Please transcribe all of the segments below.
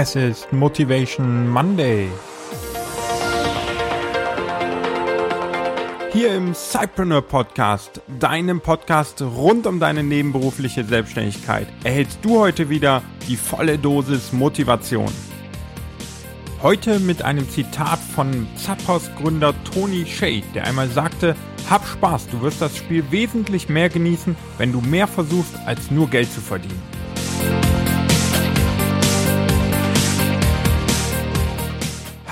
Es ist Motivation Monday. Hier im Cypreneur Podcast, deinem Podcast rund um deine nebenberufliche Selbstständigkeit, erhältst du heute wieder die volle Dosis Motivation. Heute mit einem Zitat von Zappos Gründer Tony Shea, der einmal sagte, hab Spaß, du wirst das Spiel wesentlich mehr genießen, wenn du mehr versuchst, als nur Geld zu verdienen.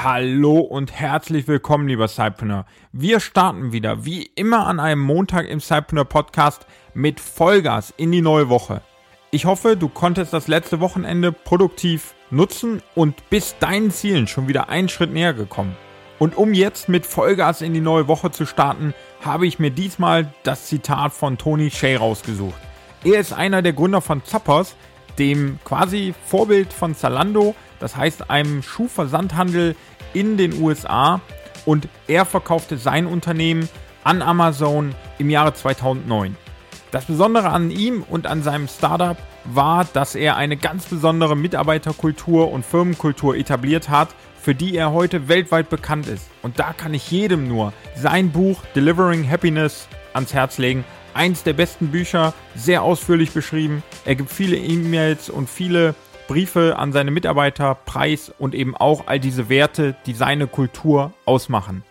Hallo und herzlich willkommen, lieber Cypreneur. Wir starten wieder, wie immer an einem Montag im Cypreneur Podcast mit Vollgas in die neue Woche. Ich hoffe, du konntest das letzte Wochenende produktiv nutzen und bist deinen Zielen schon wieder einen Schritt näher gekommen. Und um jetzt mit Vollgas in die neue Woche zu starten, habe ich mir diesmal das Zitat von Tony Shea rausgesucht. Er ist einer der Gründer von Zappers, dem quasi Vorbild von Zalando, das heißt einem Schuhversandhandel in den USA und er verkaufte sein Unternehmen an Amazon im Jahre 2009. Das Besondere an ihm und an seinem Startup war, dass er eine ganz besondere Mitarbeiterkultur und Firmenkultur etabliert hat, für die er heute weltweit bekannt ist. Und da kann ich jedem nur sein Buch Delivering Happiness ans Herz legen. Eins der besten Bücher, sehr ausführlich beschrieben. Er gibt viele E-Mails und viele Briefe an seine Mitarbeiter, Preis und eben auch all diese Werte, die seine Kultur ausmachen.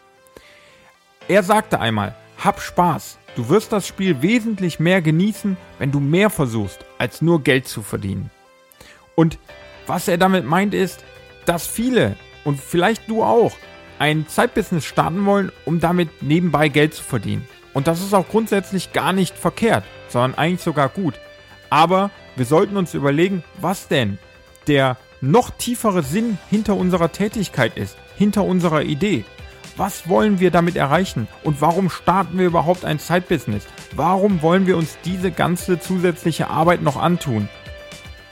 Er sagte einmal, hab Spaß, du wirst das Spiel wesentlich mehr genießen, wenn du mehr versuchst, als nur Geld zu verdienen. Und was er damit meint ist, dass viele und vielleicht du auch ein Zeitbusiness starten wollen, um damit nebenbei Geld zu verdienen. Und das ist auch grundsätzlich gar nicht verkehrt, sondern eigentlich sogar gut. Aber wir sollten uns überlegen, was denn der noch tiefere Sinn hinter unserer Tätigkeit ist, hinter unserer Idee. Was wollen wir damit erreichen und warum starten wir überhaupt ein Side-Business? Warum wollen wir uns diese ganze zusätzliche Arbeit noch antun?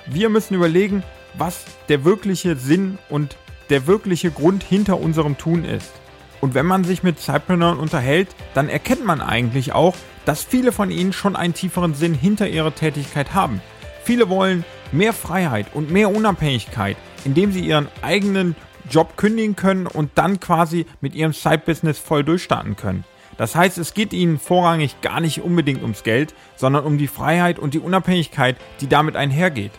Wir müssen überlegen, was der wirkliche Sinn und der wirkliche Grund hinter unserem Tun ist. Und wenn man sich mit Zeitpreneuren unterhält, dann erkennt man eigentlich auch, dass viele von ihnen schon einen tieferen Sinn hinter ihrer Tätigkeit haben. Viele wollen mehr Freiheit und mehr Unabhängigkeit, indem sie ihren eigenen Job kündigen können und dann quasi mit ihrem Side-Business voll durchstarten können. Das heißt, es geht ihnen vorrangig gar nicht unbedingt ums Geld, sondern um die Freiheit und die Unabhängigkeit, die damit einhergeht.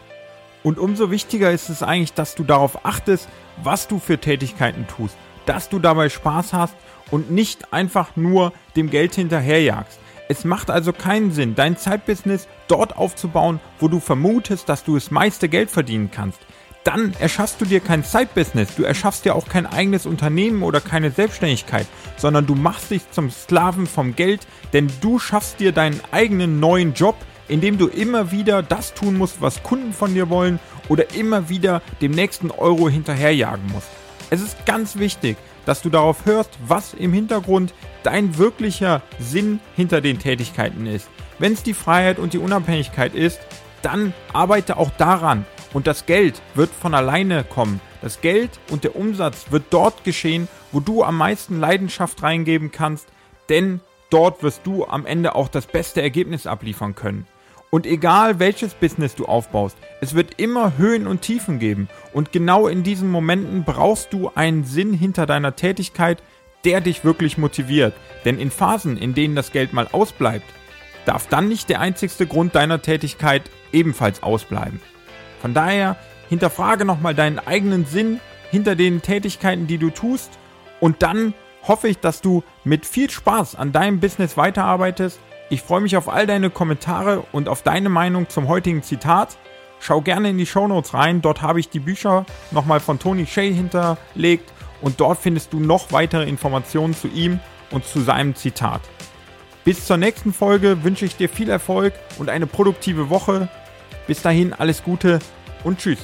Und umso wichtiger ist es eigentlich, dass du darauf achtest, was du für Tätigkeiten tust, dass du dabei Spaß hast und nicht einfach nur dem Geld hinterherjagst. Es macht also keinen Sinn, dein Zeitbusiness dort aufzubauen, wo du vermutest, dass du das meiste Geld verdienen kannst. Dann erschaffst du dir kein Zeitbusiness, du erschaffst dir auch kein eigenes Unternehmen oder keine Selbstständigkeit, sondern du machst dich zum Sklaven vom Geld, denn du schaffst dir deinen eigenen neuen Job, indem du immer wieder das tun musst, was Kunden von dir wollen oder immer wieder dem nächsten Euro hinterherjagen musst. Es ist ganz wichtig, dass du darauf hörst, was im Hintergrund dein wirklicher Sinn hinter den Tätigkeiten ist. Wenn es die Freiheit und die Unabhängigkeit ist, dann arbeite auch daran und das Geld wird von alleine kommen. Das Geld und der Umsatz wird dort geschehen, wo du am meisten Leidenschaft reingeben kannst, denn dort wirst du am Ende auch das beste Ergebnis abliefern können. Und egal welches Business du aufbaust, es wird immer Höhen und Tiefen geben. Und genau in diesen Momenten brauchst du einen Sinn hinter deiner Tätigkeit, der dich wirklich motiviert. Denn in Phasen, in denen das Geld mal ausbleibt, darf dann nicht der einzigste Grund deiner Tätigkeit ebenfalls ausbleiben. Von daher hinterfrage nochmal deinen eigenen Sinn hinter den Tätigkeiten, die du tust. Und dann hoffe ich, dass du mit viel Spaß an deinem Business weiterarbeitest ich freue mich auf all deine Kommentare und auf deine Meinung zum heutigen Zitat. Schau gerne in die Shownotes rein, dort habe ich die Bücher nochmal von Tony Shea hinterlegt und dort findest du noch weitere Informationen zu ihm und zu seinem Zitat. Bis zur nächsten Folge wünsche ich dir viel Erfolg und eine produktive Woche. Bis dahin alles Gute und tschüss.